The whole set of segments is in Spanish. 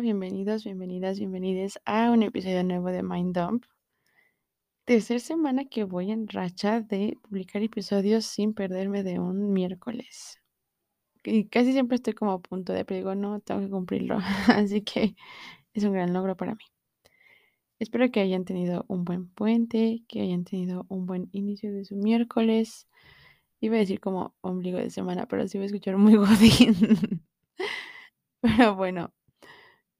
Bienvenidos, bienvenidas, bienvenides a un episodio nuevo de Mind Dump. Tercera semana que voy en racha de publicar episodios sin perderme de un miércoles. Y casi siempre estoy como a punto de, pero digo, no, tengo que cumplirlo. Así que es un gran logro para mí. Espero que hayan tenido un buen puente, que hayan tenido un buen inicio de su miércoles. Iba a decir como ombligo de semana, pero sí voy a escuchar muy godín. pero bueno,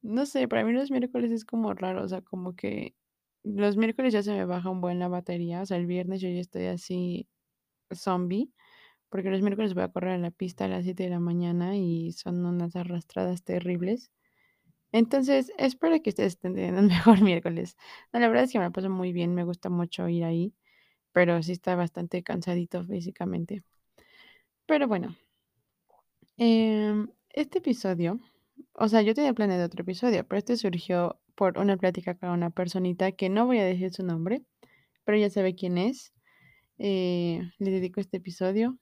no sé, para mí los miércoles es como raro, o sea, como que los miércoles ya se me baja un buen la batería, o sea, el viernes yo ya estoy así zombie, porque los miércoles voy a correr a la pista a las 7 de la mañana y son unas arrastradas terribles. Entonces, espero que ustedes estén teniendo mejor miércoles. La verdad es que me la paso muy bien, me gusta mucho ir ahí, pero sí está bastante cansadito físicamente. Pero bueno, em, este episodio o sea, yo tenía planeado otro episodio, pero este surgió por una plática con una personita que no voy a decir su nombre, pero ya sabe quién es. Eh, le dedico este episodio.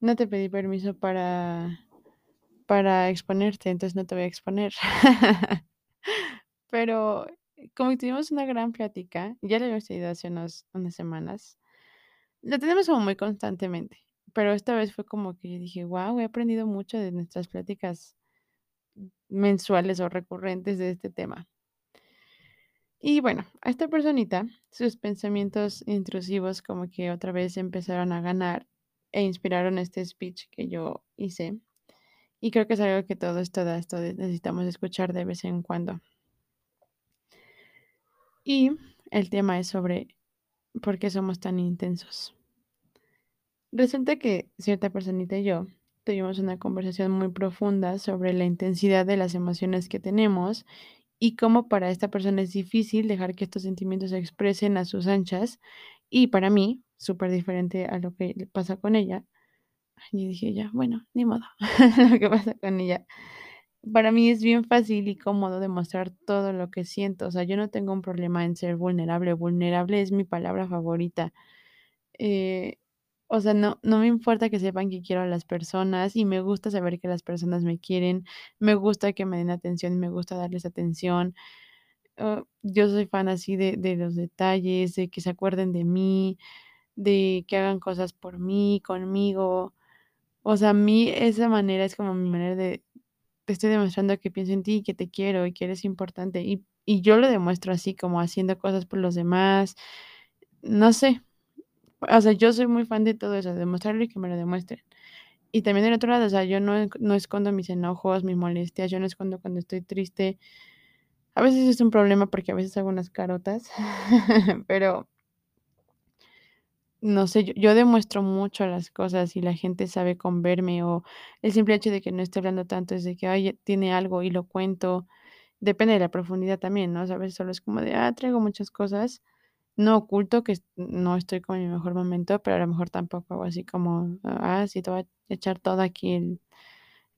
No te pedí permiso para, para exponerte, entonces no te voy a exponer. pero como tuvimos una gran plática, ya la habíamos tenido hace unas semanas, la tenemos como muy constantemente, pero esta vez fue como que yo dije, wow, he aprendido mucho de nuestras pláticas mensuales o recurrentes de este tema. Y bueno, a esta personita, sus pensamientos intrusivos como que otra vez empezaron a ganar e inspiraron este speech que yo hice. Y creo que es algo que todo esto, esto necesitamos escuchar de vez en cuando. Y el tema es sobre por qué somos tan intensos. Resulta que cierta personita y yo tuvimos una conversación muy profunda sobre la intensidad de las emociones que tenemos y cómo para esta persona es difícil dejar que estos sentimientos se expresen a sus anchas y para mí, súper diferente a lo que pasa con ella. Y dije ya, bueno, ni modo, lo que pasa con ella. Para mí es bien fácil y cómodo demostrar todo lo que siento. O sea, yo no tengo un problema en ser vulnerable. Vulnerable es mi palabra favorita. Eh, o sea, no, no me importa que sepan que quiero a las personas y me gusta saber que las personas me quieren, me gusta que me den atención y me gusta darles atención. Ah, yo soy fan así de, de los detalles, de que se acuerden de mí, de que hagan cosas por mí, conmigo. O sea, a mí esa manera es como mi manera de, te estoy demostrando que pienso en ti, que te quiero y que eres importante. Y, y yo lo demuestro así, como haciendo cosas por los demás. No sé, o sea, yo soy muy fan de todo eso, de demostrarlo y que me lo demuestren. Y también del otro lado, o sea, yo no, no escondo mis enojos, mis molestias, yo no escondo cuando estoy triste. A veces es un problema porque a veces hago unas carotas, pero no sé, yo, yo, demuestro mucho las cosas y la gente sabe con verme o el simple hecho de que no esté hablando tanto es de que, ay, tiene algo y lo cuento. Depende de la profundidad también, ¿no? A veces solo es como de, ah, traigo muchas cosas no oculto que no estoy con mi mejor momento, pero a lo mejor tampoco hago así como, ah, sí, te voy a echar todo aquí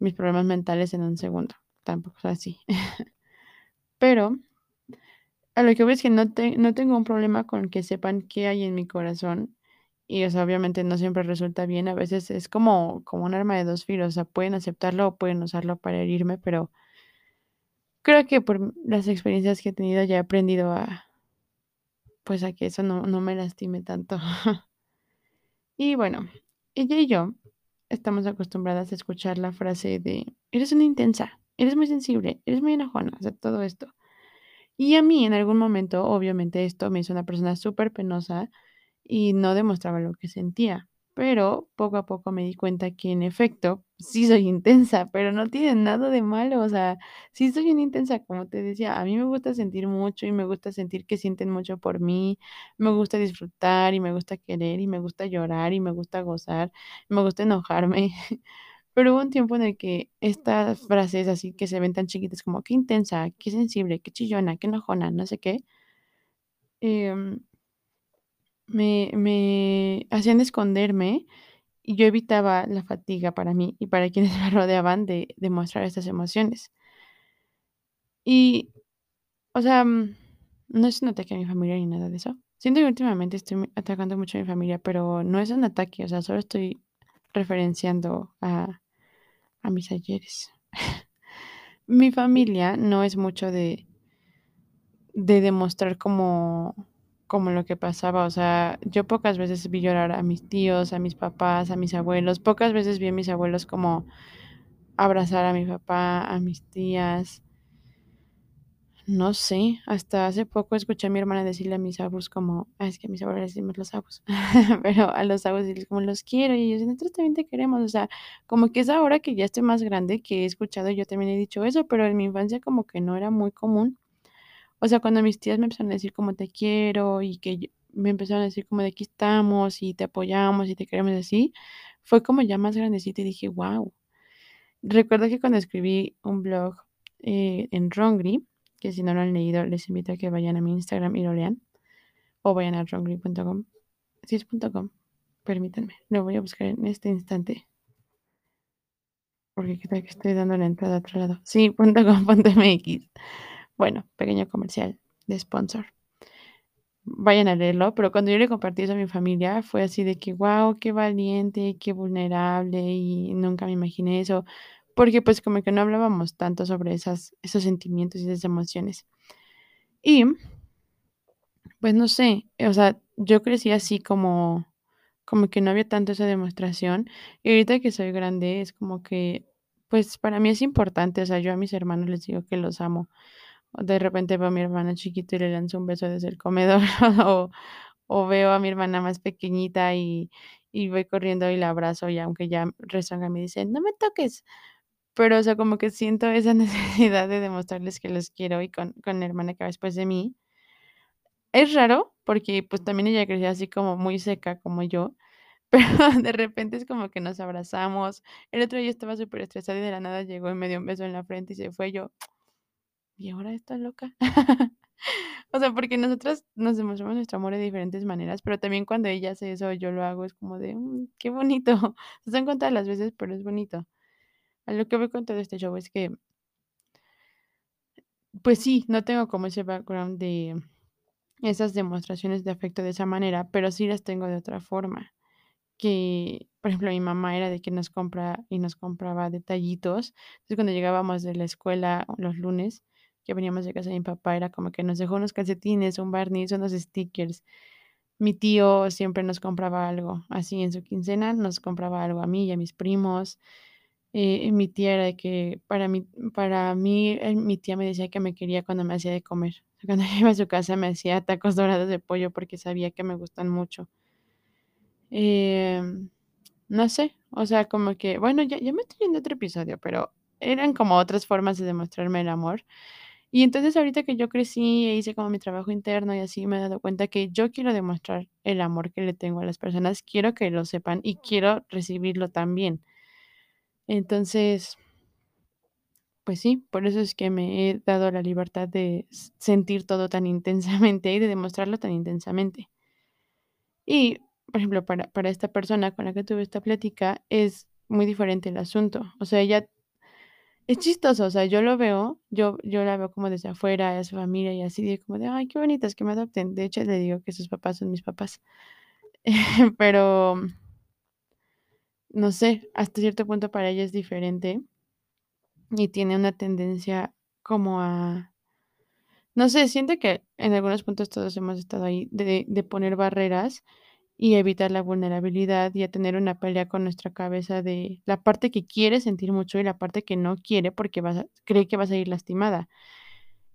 mis problemas mentales en un segundo. Tampoco es así. pero a lo que voy es que no, no tengo un problema con que sepan qué hay en mi corazón. Y eso obviamente no siempre resulta bien. A veces es como, como un arma de dos filos. O sea, pueden aceptarlo o pueden usarlo para herirme, pero creo que por las experiencias que he tenido ya he aprendido a, pues a que eso no, no me lastime tanto. y bueno, ella y yo estamos acostumbradas a escuchar la frase de, eres una intensa, eres muy sensible, eres muy enojona, o sea, todo esto. Y a mí en algún momento, obviamente, esto me hizo una persona súper penosa y no demostraba lo que sentía pero poco a poco me di cuenta que en efecto sí soy intensa, pero no tiene nada de malo, o sea, sí soy una intensa, como te decía, a mí me gusta sentir mucho y me gusta sentir que sienten mucho por mí, me gusta disfrutar y me gusta querer y me gusta llorar y me gusta gozar, me gusta enojarme, pero hubo un tiempo en el que estas frases así que se ven tan chiquitas como qué intensa, qué sensible, qué chillona, qué enojona, no sé qué, eh, me, me hacían esconderme y yo evitaba la fatiga para mí y para quienes me rodeaban de, demostrar estas emociones. Y, o sea, mm, no es un ataque a mi familia ni nada de eso. Siento que últimamente estoy atacando mucho a mi familia, pero no es un ataque, o sea, solo estoy referenciando a, a mis ayeres. Mi familia no es mucho de de demostrar como como lo que pasaba, o sea, yo pocas veces vi llorar a mis tíos, a mis papás, a mis abuelos, pocas veces vi a mis abuelos como abrazar a mi papá, a mis tías. No sé, hasta hace poco escuché a mi hermana decirle a mis abuelos como, ah, es que a mis abuelos les decimos los abuelos, pero a los abuelos decirles como los quiero y ellos, nosotros también te queremos, o sea, como que es ahora que ya estoy más grande que he escuchado, yo también he dicho eso, pero en mi infancia como que no era muy común. O sea, cuando mis tías me empezaron a decir como te quiero y que me empezaron a decir como de aquí estamos y te apoyamos y te queremos así, fue como ya más grandecita y dije: "Guau". Recuerdo que cuando escribí un blog, eh, en Rongri, que si no lo han leído, les invito a que vayan a mi Instagram y lo lean, o vayan a rongri.com. Sí es .com, permítanme, lo voy a buscar en este instante. Porque tal que estoy dando la entrada a otro lado. Sí, punto com punto mx. Bueno, pequeño comercial de sponsor. Vayan a leerlo, pero cuando yo le compartí eso a mi familia, fue así de que: "Guau, qué valiente, qué vulnerable, y nunca me imaginé eso", porque, pues, como que no hablábamos tanto sobre esas esos sentimientos y esas emociones. Y pues no sé, o sea, yo crecí así como como que no había tanto esa demostración, y ahorita que soy grande es como que, pues, para mí es importante, o sea, yo a mis hermanos les digo que los amo. De repente veo a mi hermano chiquito y le lanzo un beso desde el comedor, o o veo a mi hermana más pequeñita y y voy corriendo y la abrazo, y aunque ya rezonga me dice: "No me toques", pero, o sea, como que siento esa necesidad de demostrarles que los quiero, y con con la hermana que va después de mí. Es raro, porque, pues, también ella creció así como muy seca como yo, pero de repente es como que nos abrazamos. El otro día estaba superestresada y de la nada llegó y me dio un beso en la frente y se fue, yo ¿y ahora esta loca? O sea, porque nosotras nos demostramos nuestro amor de diferentes maneras, pero también cuando ella hace eso, yo lo hago, es como de, mm, qué bonito. Son contadas las veces, pero es bonito. A lo que voy con todo este show es que pues sí, no tengo como ese background de esas demostraciones de afecto de esa manera, pero sí las tengo de otra forma. Que, por ejemplo, mi mamá era de que nos compra y nos compraba detallitos. Entonces, cuando llegábamos de la escuela los lunes, que veníamos de casa de mi papá, era como que nos dejó unos calcetines, un barniz, unos stickers. Mi tío siempre nos compraba algo, así en su quincena nos compraba algo a mí y a mis primos. Eh, mi tía era de que para mí para mí, eh, mi tía me decía que me quería cuando me hacía de comer. Cuando iba a su casa me hacía tacos dorados de pollo porque sabía que me gustan mucho. Em, no sé, o sea, como que, bueno, ya ya me estoy yendo a otro episodio, pero eran como otras formas de demostrarme el amor. Y entonces, ahorita que yo crecí e hice como mi trabajo interno y así, me he dado cuenta que yo quiero demostrar el amor que le tengo a las personas, quiero que lo sepan y quiero recibirlo también. Entonces pues sí, por eso es que me he dado la libertad de sentir todo tan intensamente y de demostrarlo tan intensamente. Y, por ejemplo, para para esta persona con la que tuve esta plática, es muy diferente el asunto. O sea, ella es chistoso, o sea, yo lo veo, yo yo la veo como desde afuera, a su familia y así, de como de: "Ay, qué bonitas, que me adopten". De hecho, le digo que sus papás son mis papás. Pero no sé, hasta cierto punto para ella es diferente y tiene una tendencia como a no sé, siento que en algunos puntos todos hemos estado ahí, de de poner barreras y evitar la vulnerabilidad, y a tener una pelea con nuestra cabeza de la parte que quiere sentir mucho y la parte que no quiere, porque vas cree que va a salir lastimada.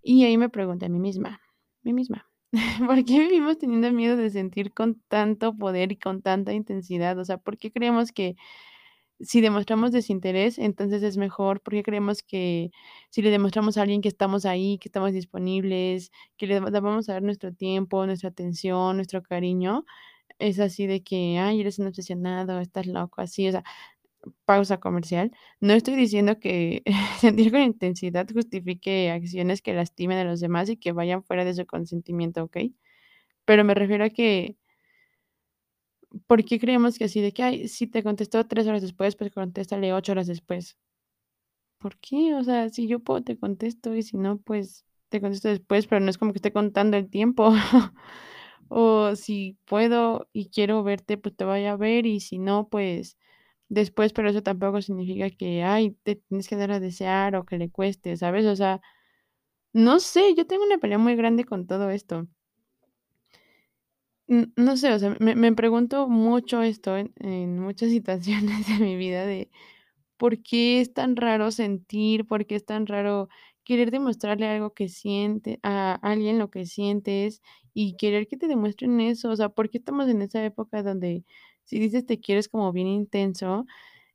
Y ahí me pregunté a mí misma, mí misma, ¿por qué vivimos teniendo miedo de sentir con tanto poder y con tanta intensidad? O sea, ¿por qué creemos que si demostramos desinterés, entonces es mejor? ¿Por qué creemos que si le demostramos a alguien que estamos ahí, que estamos disponibles, que le va vamos a dar nuestro tiempo, nuestra atención, nuestro cariño, es así de que: "Ay, eres un obsesionado, estás loco", así, o sea, pausa comercial. No estoy diciendo que sentir con intensidad justifique acciones que lastimen a los demás y que vayan fuera de su consentimiento, ¿okey? Pero me refiero a que ¿por qué creemos que así de que: "Ay, si te contestó 3 horas después, pues contéstale 8 horas después"? ¿Por qué? O sea, si yo puedo, te contesto, y si no, pues, te contesto después, pero no es como que esté contando el tiempo. O si puedo y quiero verte, pues, te voy a ver, y si no, pues después, pero eso tampoco significa que, ay, te tienes que dar a desear o que le cueste, ¿sabes? O sea, no sé, yo tengo una pelea muy grande con todo esto. No sé, o sea, me me pregunto mucho esto en en muchas situaciones de mi vida de, ¿por qué es tan raro sentir? ¿Por qué es tan raro querer demostrarle algo que siente a alguien lo que sientes y querer que te demuestren eso? O sea, ¿por qué estamos en esa época donde si dices te quiero es como bien intenso?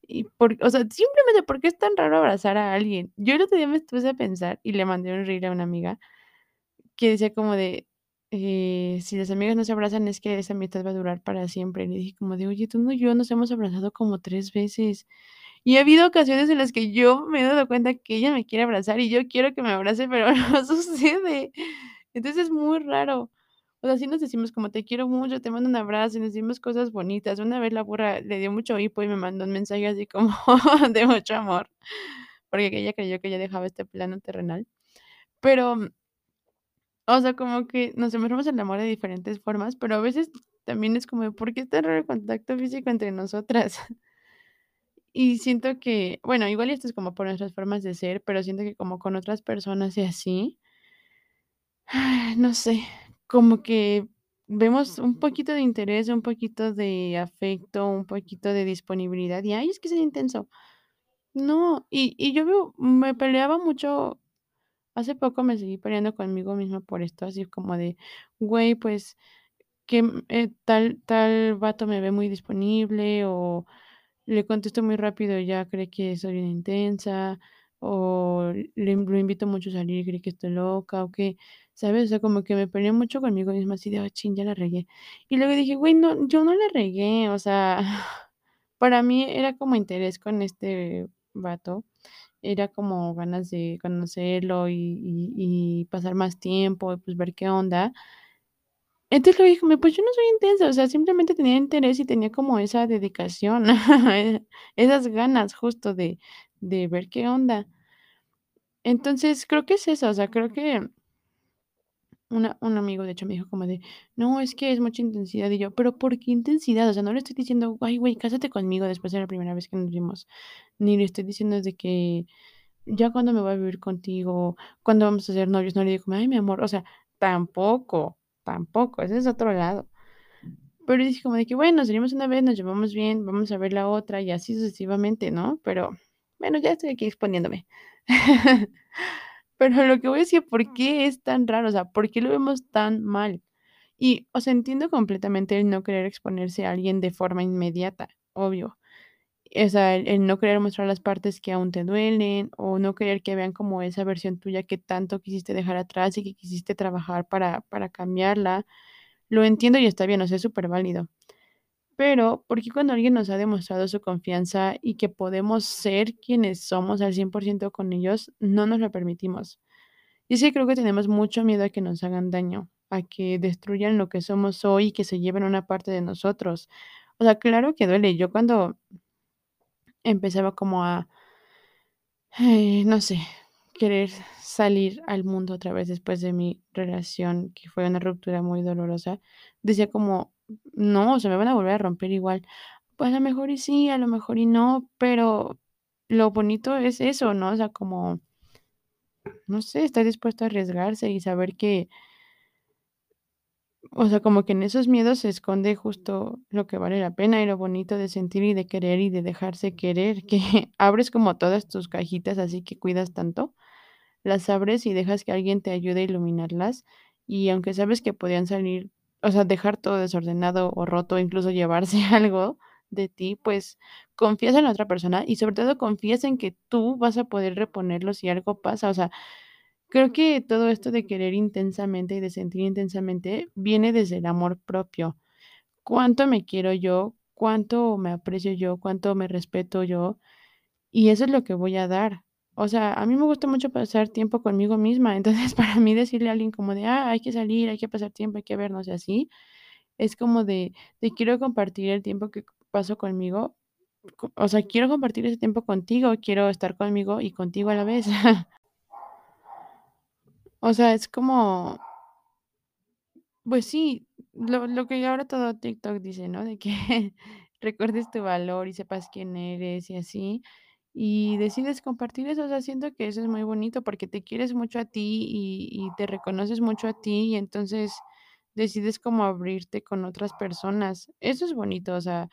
Y por o sea, simplemente, ¿por qué es tan raro abrazar a alguien? Yo el otro día me puse a pensar y le mandé un reel a una amiga que decía como de, eh, si las amigas no se abrazan es que esa amistad va a durar para siempre. Y le dije como de, oye, tú no yo nos hemos abrazado como 3 veces. Y ha habido ocasiones en las que yo me he dado cuenta que ella me quiere abrazar y yo quiero que me abrace, pero no sucede. Entonces es muy raro. O sea, sí nos decimos como te quiero mucho, te mando un abrazo y nos decimos cosas bonitas. Una vez la burra le dio mucho hipo y me mandó un mensaje así como de mucho amor, porque ella creyó que ya dejaba este plano terrenal. Pero o sea, como que nos demostramos el amor de diferentes formas, pero a veces también es como ¿por qué es tan raro el contacto físico entre nosotras? Y siento que, bueno, igual esto es como por nuestras formas de ser, pero siento que como con otras personas y así, no sé, como que vemos un poquito de interés, un poquito de afecto, un poquito de disponibilidad y, ay, es que es intenso. No, y y yo veo me peleaba mucho hace poco me seguí peleando conmigo misma por esto, así como de, güey, pues que, eh, tal tal vato me ve muy disponible, o le contesto muy rápido ya cree que soy bien intensa, o le lo invito mucho a salir cree que estoy loca, o qué, ¿sabes? O sea, como que me peleé mucho conmigo misma, así de: "Ay, chin, ya la regué". Y luego dije: "Güey, no, yo no la regué", o sea, para mí era como interés con este vato, era como ganas de conocerlo y y y pasar más tiempo, y pues ver qué onda. Entonces, le dije como: "Pues yo no soy intensa", o sea, simplemente tenía interés y tenía como esa dedicación, esas ganas justo de de ver qué onda. Entonces, creo que es eso, o sea, creo que una un amigo, de hecho, me dijo como de: "No, es que es mucha intensidad", y yo: "¿Pero por qué intensidad?". O sea, no le estoy diciendo: "Ay, güey, cásate conmigo después de la primera vez que nos vimos", ni le estoy diciendo de que: "¿Ya cuándo me voy a vivir contigo? ¿Cuándo vamos a ser novios?". No le digo "Ay, mi amor", o sea, tampoco, tampoco, ese es otro lado. Pero dije como de que: "Bueno, salimos una vez, nos llevamos bien, vamos a ver la otra", y así sucesivamente, ¿no? Pero bueno, ya estoy aquí exponiéndome. Pero lo que voy a decir, ¿por qué es tan raro? O sea, ¿por qué lo vemos tan mal? Y, o sea, entiendo completamente el no querer exponerse a alguien de forma inmediata, obvio. O sea, el no querer mostrar las partes que aún te duelen, o no querer que vean como esa versión tuya que tanto quisiste dejar atrás y que quisiste trabajar para para cambiarla. Lo entiendo y está bien, o sea, es superválido. Pero, ¿por qué cuando alguien nos ha demostrado su confianza y que podemos ser quienes somos al 100% con ellos, no nos lo permitimos? Y es que creo que tenemos mucho miedo a que nos hagan daño, a que destruyan lo que somos hoy y que se lleven una parte de nosotros. O sea, claro que duele. Yo cuando empezaba como a eh, no sé, querer salir al mundo otra vez después de mi relación, que fue una ruptura muy dolorosa, decía como: "No, se me van a volver a romper igual". Pues, a lo mejor y sí, a lo mejor y no, pero lo bonito es eso, ¿no? O sea, como no sé, estar dispuesto a arriesgarse y saber que o sea, como que en esos miedos se esconde justo lo que vale la pena y lo bonito de sentir y de querer y de dejarse querer, que abres como todas tus cajitas así que cuidas tanto, las abres y dejas que alguien te ayude a iluminarlas, y aunque sabes que podían salir, o sea, dejar todo desordenado o roto, incluso llevarse algo de ti, pues confías en la otra persona y sobre todo confías en que tú vas a poder reponerlo si algo pasa, o sea, creo que todo esto de querer intensamente y de sentir intensamente viene desde el amor propio. ¿Cuánto me quiero yo? ¿Cuánto me aprecio yo? ¿Cuánto me respeto yo? Y eso es lo que voy a dar. O sea, a mí me gusta mucho pasar tiempo conmigo misma, entonces, para mí decirle a alguien como de: "Ah, hay que salir, hay que pasar tiempo, hay que vernos", así, es como de de quiero compartir el tiempo que paso conmigo, co o sea, quiero compartir ese tiempo contigo, quiero estar conmigo y contigo a la vez. O sea, es como pues sí, lo lo que ahora todo TikTok dice, ¿no? De que recuerdes tu valor y sepas quién eres y así, y decides compartir eso, o sea, siento que eso es muy bonito porque te quieres mucho a ti y y te reconoces mucho a ti, y entonces decides como abrirte con otras personas. Eso es bonito, o sea,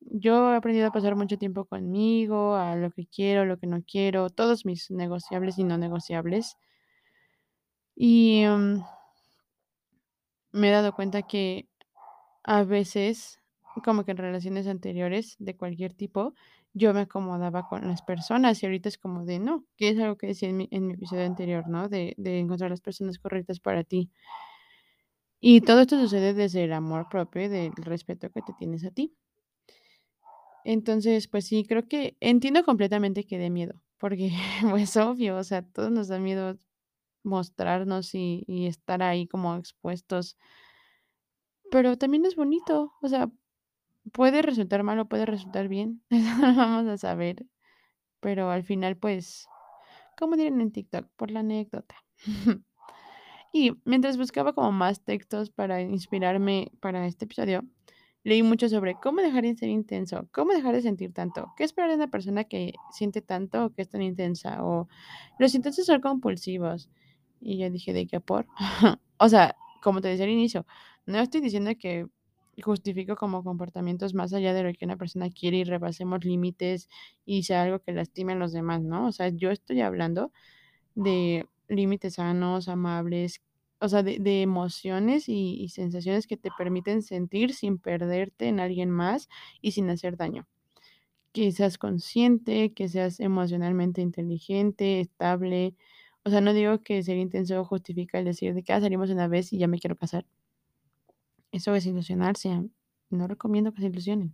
yo he aprendido a pasar mucho tiempo conmigo, a lo que quiero, lo que no quiero, todos mis negociables y no negociables. Y, mm me he dado cuenta que a veces, como que en relaciones anteriores de cualquier tipo, yo me acomodaba con las personas y ahorita es como de no, que es algo que decía en mi en mi episodio anterior, ¿no? De de encontrar las personas correctas para ti. Y todo esto sucede desde el amor propio y del respeto que te tienes a ti. Entonces, pues sí, creo que entiendo completamente que dé miedo, porque, pues, obvio, o sea, todos nos da miedo mostrarnos y estar ahí como expuestos. Pero también es bonito, o sea, puede resultar mal o puede resultar bien, eso no lo vamos a saber, pero al final, pues, como dirían en TikTok, por la anécdota. Y mientras buscaba como más textos para inspirarme para este episodio, leí mucho sobre cómo dejar de ser intenso, cómo dejar de sentir tanto, qué esperar de una persona que siente tanto o que es tan intensa, o los intensos son compulsivos. Y yo dije: "¿De qué por?". O sea, como te decía al inicio, no estoy diciendo que justifico como comportamientos más allá de lo que una persona quiere y rebasemos límites y sea algo que lastime a los demás, ¿no? O sea, yo estoy hablando de límites sanos, amables, o sea, de de emociones y y sensaciones que te permiten sentir sin perderte en alguien más y sin hacer daño. Que seas consciente, que seas emocionalmente inteligente, estable. O sea, no digo que ser intenso justifica el decir de que: "Ah, salimos una vez y ya me quiero casar". Eso es ilusionarse, no recomiendo que se ilusionen.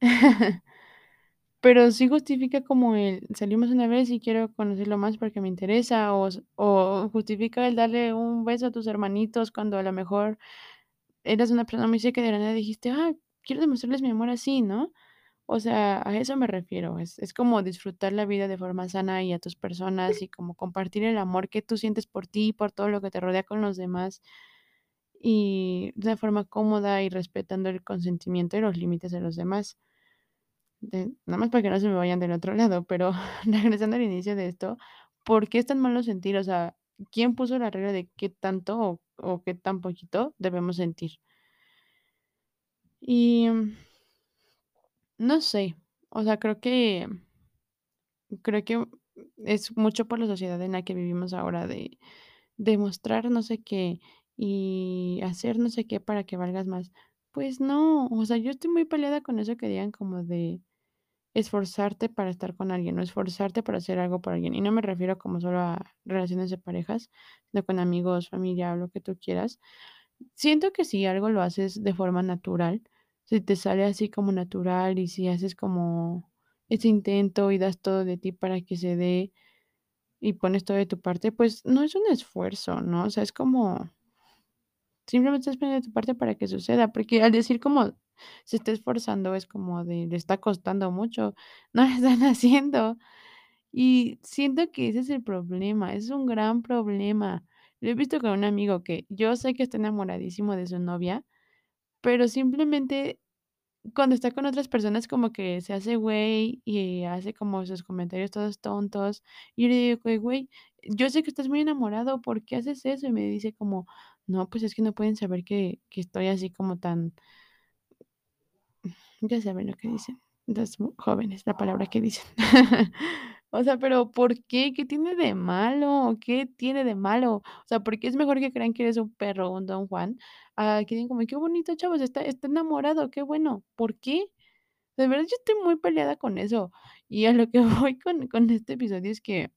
Pero sí justifica como el salimos una vez y quiero conocerlo más porque me interesa, o o justifica el darle un beso a tus hermanitos cuando a lo mejor eras una persona muy seca y de la nada dijiste: "Ah, quiero demostrarles mi amor así", ¿no? O sea, a eso me refiero, es es como disfrutar la vida de forma sana y a tus personas y como compartir el amor que tú sientes por ti y por todo lo que te rodea con los demás, y de forma cómoda y respetando el consentimiento y los límites de los demás. De nada más para que no se me vayan del otro lado, pero regresando al inicio de esto, ¿por qué es tan malo sentir? O sea, ¿quién puso la regla de qué tanto o o qué tan poquito debemos sentir? Y, no sé, o sea, creo que creo que es mucho por la sociedad en la que vivimos ahora de demostrar no sé qué y hacer no sé qué para que valgas más. Pues no, o sea, yo estoy muy peleada con eso que digan como de esforzarte para estar con alguien o esforzarte para hacer algo por alguien. Y no me refiero como solo a relaciones de parejas, sino con amigos, familia lo que tú quieras. Siento que si algo lo haces de forma natural, si te sale así como natural y si haces como ese intento y das todo de ti para que se dé y pones todo de tu parte, pues no es un esfuerzo, ¿no? O sea, es como simplemente estás poniendo de tu parte para que suceda, porque al decir como se está esforzando es como de le está costando mucho, no lo están haciendo. Y siento que ese es el problema, es un gran problema. Lo he visto con un amigo que yo sé que está enamoradísimo de su novia, pero simplemente cuando está con otras personas como que se hace güey y hace como sus comentarios todos tontos. Y yo le digo "Güey, yo sé que estás muy enamorado, ¿por qué haces eso?". Y me dice como: "No, pues es que no pueden saber que que estoy así como tan" ya saben lo que dicen los jóvenes, la palabra que dicen. O sea, pero, ¿por qué? ¿Qué tiene de malo? ¿Qué tiene de malo? O sea, ¿por qué es mejor que crean que eres un perro un Don Juan? A que digan como: "Qué bonito, chavos, está está enamorado, qué bueno". ¿Por qué? De verdad, yo estoy muy peleada con eso. Y a lo que voy con con este episodio es que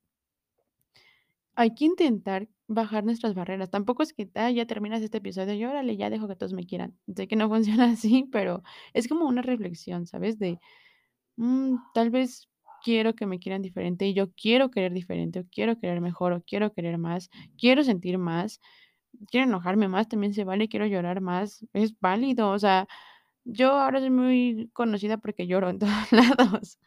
hay que intentar bajar nuestras barreras. Tampoco es que, ah, ya terminas este episodio y órale, ya dejo que todos me quieran. Sé que no funciona así, pero es como una reflexión, ¿sabes? De, mm, tal vez quiero que me quieran diferente y yo quiero querer diferente, o quiero querer mejor, o quiero querer más, quiero sentir más, quiero enojarme más, también se vale, quiero llorar más, es válido. O sea, yo ahora soy muy conocida porque lloro en todos lados.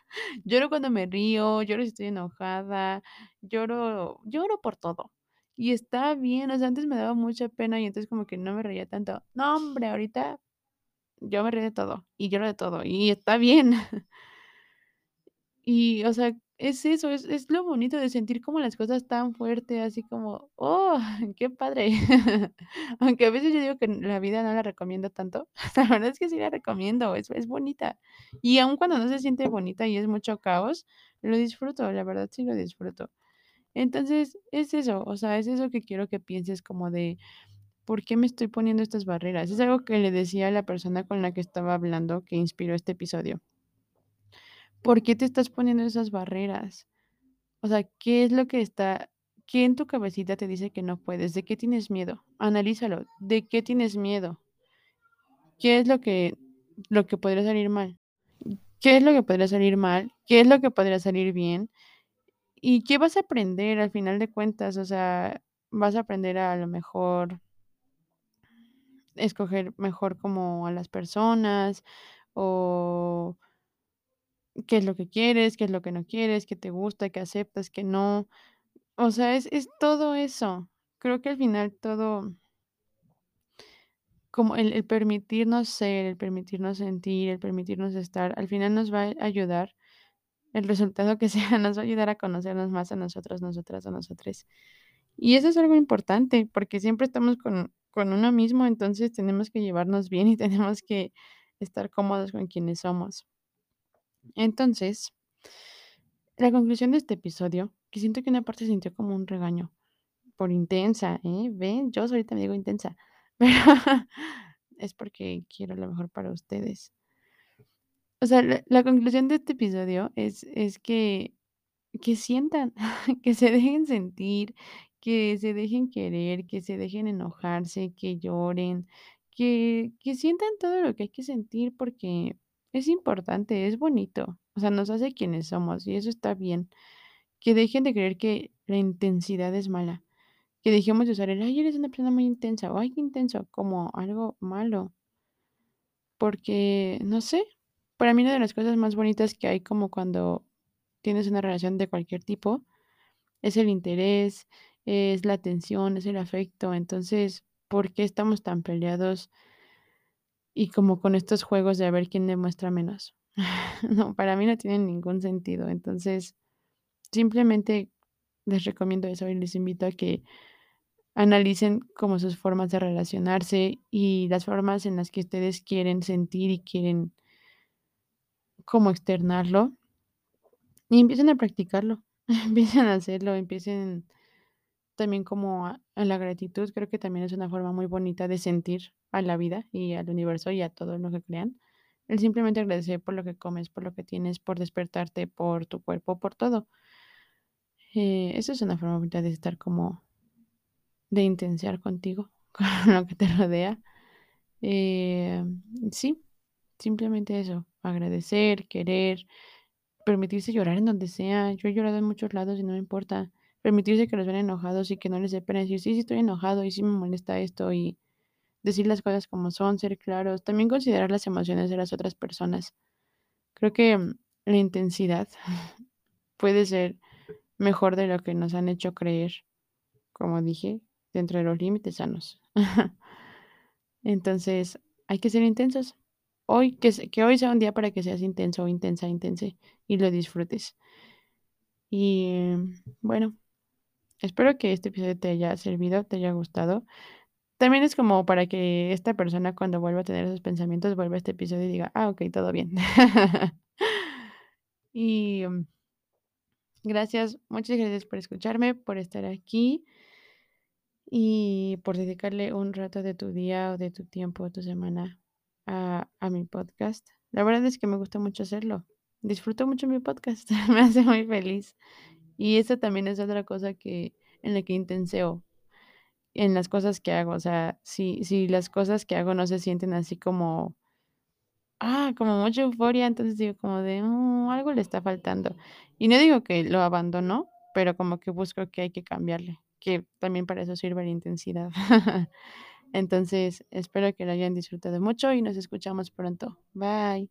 Lloro cuando me río, lloro si estoy enojada, lloro lloro por todo. Y está bien, o sea, antes me daba mucha pena y entonces como que no me reía tanto. No, hombre, ahorita yo me río de todo y lloro de todo y está bien. Y, o sea, es eso, es es lo bonito de sentir como las cosas tan fuerte, así como, ¡oh!, qué padre. Aunque a veces yo digo que la vida no la recomiendo tanto, la verdad es que sí la recomiendo, es es bonita. Y aun cuando no se siente bonita y es mucho caos, lo disfruto, la verdad sí lo disfruto. Entonces, es eso, o sea, es eso que quiero que pienses como de, ¿por qué me estoy poniendo estas barreras? Es algo que le decía a la persona con la que estaba hablando que inspiró este episodio. ¿Por qué te estás poniendo esas barreras? O sea, ¿qué es lo que está qué en tu cabecita te dice que no puedes? ¿De qué tienes miedo? Analízalo, ¿de qué tienes miedo? ¿Qué es lo que lo que podría salir mal? ¿Qué es lo que podría salir mal? ¿Qué es lo que podría salir bien? ¿Y qué vas a aprender al final de cuentas? O sea, vas a aprender a lo mejor escoger mejor como a las personas, o qué es lo que quieres, qué es lo que no quieres, qué te gusta, qué aceptas, qué no. O sea, es es todo eso. Creo que al final todo como el permitirnos ser, el permitirnos sentir, el permitirnos estar, al final nos va a ayudar, el resultado que sea, nos va a ayudar a conocernos más a nosotros, nosotras o nosotres. Y eso es algo importante, porque siempre estamos con con uno mismo, entonces tenemos que llevarnos bien y tenemos que estar cómodos con quienes somos. Entonces la conclusión de este episodio, que siento que una parte sintió como un regaño, por intensa, ¿eh? ¿Ven? Yo solita me digo intensa, pero es porque quiero lo mejor para ustedes. O sea, la la conclusión de este episodio es es que que sientan, que se dejen sentir, que se dejen querer, que se dejen enojarse, que lloren, que que sientan todo lo que hay que sentir, porque es importante, es bonito, o sea, nos hace quienes somos y eso está bien. Que dejen de creer que la intensidad es mala, que dejemos de usar el: "Ay, eres una persona muy intensa", o "Ay, qué intenso", como algo malo. Porque, no sé, para mí una de las cosas más bonitas que hay como cuando tienes una relación de cualquier tipo, es el interés, es la atención, es el afecto. Entonces, ¿por qué estamos tan peleados? Y como con estos juegos de a ver quién demuestra menos. No, para mí no tiene ningún sentido. Entonces, simplemente les recomiendo eso y les invito a que analicen como sus formas de relacionarse y las formas en las que ustedes quieren sentir y quieren como externarlo. Y empiecen a practicarlo, empiecen a hacerlo, empiecen también como a la gratitud, creo que también es una forma muy bonita de sentir a la vida y al universo y a todo lo que crean. El simplemente agradecer por lo que comes, por lo que tienes, por despertarte, por tu cuerpo, por todo. Eh, eso es una forma bonita de estar como de intensear contigo, con lo que te rodea. Eh, sí, simplemente eso, agradecer, querer, permitirse llorar en donde sea. Yo he llorado en muchos lados y no me importa. Permitirse que los vean enojados y que no les dé pena decir: "Sí, sí estoy enojado y sí me molesta esto", y decir las cosas como son, ser claros. También considerar las emociones de las otras personas. Creo que, mm, la intensidad puede ser mejor de lo que nos han hecho creer, como dije, dentro de los límites sanos. Entonces, hay que ser intensos. Hoy que que hoy sea un día para que seas intenso intensa, intense y lo disfrutes. Y, bueno, espero que este episodio te haya servido, te haya gustado. También es como para que esta persona, cuando vuelva a tener esos pensamientos, vuelva a este episodio y diga: "Ah, okey, todo bien". Y, mm gracias, muchas gracias por escucharme, por estar aquí y por dedicarle un rato de tu día, o de tu tiempo, o tu semana a a mi podcast. La verdad es que me gusta mucho hacerlo. Disfruto mucho mi podcast, me hace muy feliz. Y eso también es otra cosa que en la que intenseo, en las cosas que hago. O sea, si si las cosas que hago no se sienten así como ah, como mucha euforia, entonces digo como de: "Mm, algo le está faltando". Y no digo que lo abandono, pero como que busco que hay que cambiarle, que también para eso sirve la intensidad. Entonces, espero que lo hayan disfrutado mucho y nos escuchamos pronto. Bye.